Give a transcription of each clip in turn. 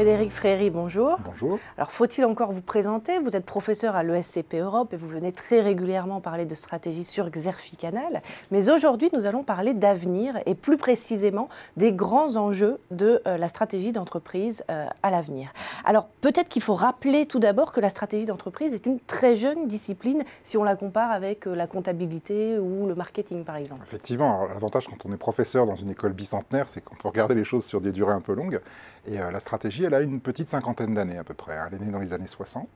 Frédéric Fréry, bonjour. Bonjour. Alors, faut-il encore vous présenter? Vous êtes professeur à l'ESCP Europe et vous venez très régulièrement parler de stratégie sur Xerfi-Canal. Mais aujourd'hui, nous allons parler d'avenir et plus précisément des grands enjeux de euh, la stratégie d'entreprise euh, à l'avenir. Alors, peut-être qu'il faut rappeler tout d'abord que la stratégie d'entreprise est une très jeune discipline si on la compare avec euh, la comptabilité ou le marketing, par exemple. Effectivement, l'avantage quand on est professeur dans une école bicentenaire, c'est qu'on peut regarder les choses sur des durées un peu longues. Et la stratégie, elle a une petite cinquantaine d'années à peu près. Elle est née dans les années 60,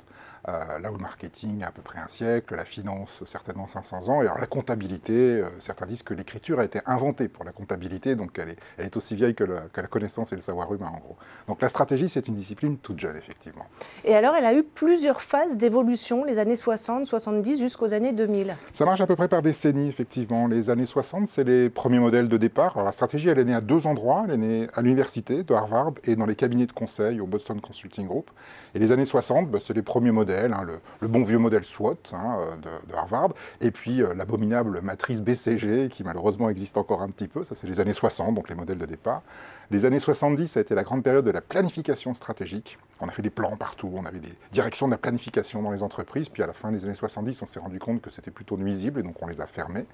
euh, là où le marketing a à peu près un siècle, la finance certainement 500 ans, et alors la comptabilité, euh, certains disent que l'écriture a été inventée pour la comptabilité, donc elle est, elle est aussi vieille que, que, la connaissance et le savoir humain en gros. Donc la stratégie, c'est une discipline toute jeune, effectivement. Et alors, elle a eu plusieurs phases d'évolution, les années 60, 70 jusqu'aux années 2000 Ça marche à peu près par décennies, effectivement. Les années 60, c'est les premiers modèles de départ. Alors, la stratégie, elle est née à deux endroits. Elle est née à l'université de Harvard et dans les cabinets de conseil au Boston Consulting Group. Et les années 60, bah, c'est les premiers modèles, hein, le, bon vieux modèle SWOT hein, euh, de, Harvard, et puis euh, l'abominable matrice BCG, qui malheureusement existe encore un petit peu, ça c'est les années 60, donc les modèles de départ. Les années 70, ça a été la grande période de la planification stratégique. On a fait des plans partout, on avait des directions de la planification dans les entreprises, puis à la fin des années 70, on s'est rendu compte que c'était plutôt nuisible, et donc on les a fermés.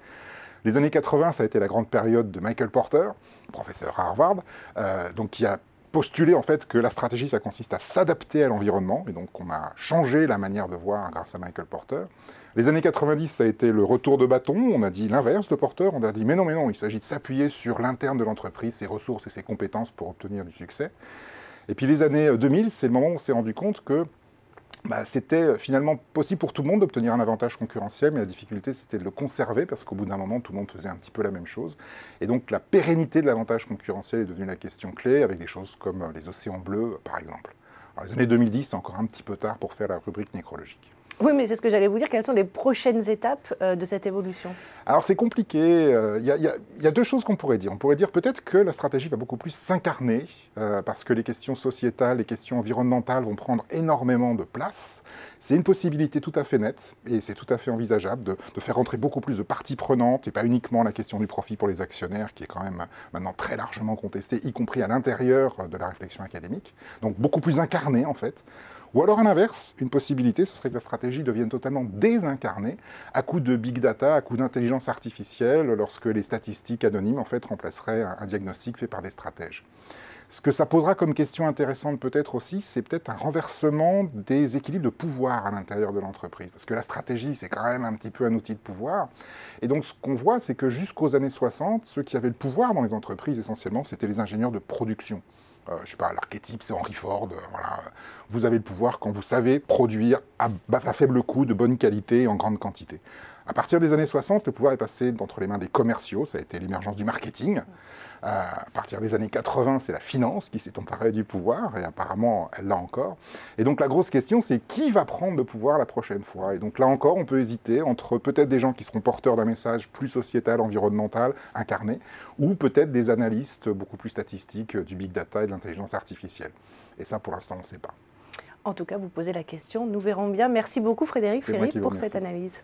Les années 80, ça a été la grande période de Michael Porter, professeur à Harvard, euh, donc qui a postuler en fait que la stratégie, ça consiste à s'adapter à l'environnement, et donc on a changé la manière de voir grâce à Michael Porter. Les années 90, ça a été le retour de bâton, on a dit l'inverse de Porter, on a dit mais non, mais non, il s'agit de s'appuyer sur l'interne de l'entreprise, ses ressources et ses compétences pour obtenir du succès. Et puis les années 2000, c'est le moment où on s'est rendu compte que bah, c'était euh, finalement possible pour tout le monde d'obtenir un avantage concurrentiel, mais la difficulté c'était de le conserver parce qu'au bout d'un moment tout le monde faisait un petit peu la même chose. Et donc la pérennité de l'avantage concurrentiel est devenue la question clé avec des choses comme euh, les océans bleus par exemple. Alors, les années 2010 c'est encore un petit peu tard pour faire la rubrique nécrologique. Oui, mais c'est ce que j'allais vous dire. Quelles sont les prochaines étapes euh, de cette évolution? Alors c'est compliqué. Euh, il y, a deux choses qu'on pourrait dire. On pourrait dire peut-être que la stratégie va beaucoup plus s'incarner euh, parce que les questions sociétales, les questions environnementales vont prendre énormément de place. C'est une possibilité tout à fait nette et c'est tout à fait envisageable de, de, faire rentrer beaucoup plus de parties prenantes et pas uniquement la question du profit pour les actionnaires qui est quand même maintenant très largement contestée, y compris à l'intérieur de la réflexion académique. Donc beaucoup plus incarnée en fait. Ou alors à l'inverse, une possibilité, ce serait que la stratégie devienne totalement désincarnée à coup de big data, à coup d'intelligence artificielle, lorsque les statistiques anonymes en fait remplaceraient un, diagnostic fait par des stratèges. Ce que ça posera comme question intéressante peut-être aussi, c'est peut-être un renversement des équilibres de pouvoir à l'intérieur de l'entreprise. Parce que la stratégie, c'est quand même un petit peu un outil de pouvoir. Et donc ce qu'on voit, c'est que jusqu'aux années 60, ceux qui avaient le pouvoir dans les entreprises, essentiellement, c'était les ingénieurs de production. Euh, je sais pas, l'archétype, c'est Henry Ford. Euh. Vous avez le pouvoir quand vous savez produire à, à, faible coût, de bonne qualité et en grande quantité. À partir des années 60, le pouvoir est passé entre les mains des commerciaux, ça a été l'émergence du marketing. Euh, à partir des années 80, c'est la finance qui s'est emparée du pouvoir, et apparemment, elle l'a encore. Et donc la grosse question, c'est qui va prendre le pouvoir la prochaine fois? Et donc là encore, on peut hésiter entre peut-être des gens qui seront porteurs d'un message plus sociétal, environnemental, incarné, ou peut-être des analystes beaucoup plus statistiques du big data et de l'intelligence artificielle. Et ça, pour l'instant, on ne sait pas. En tout cas, vous posez la question, nous verrons bien. Merci beaucoup Frédéric Ferry pour cette analyse.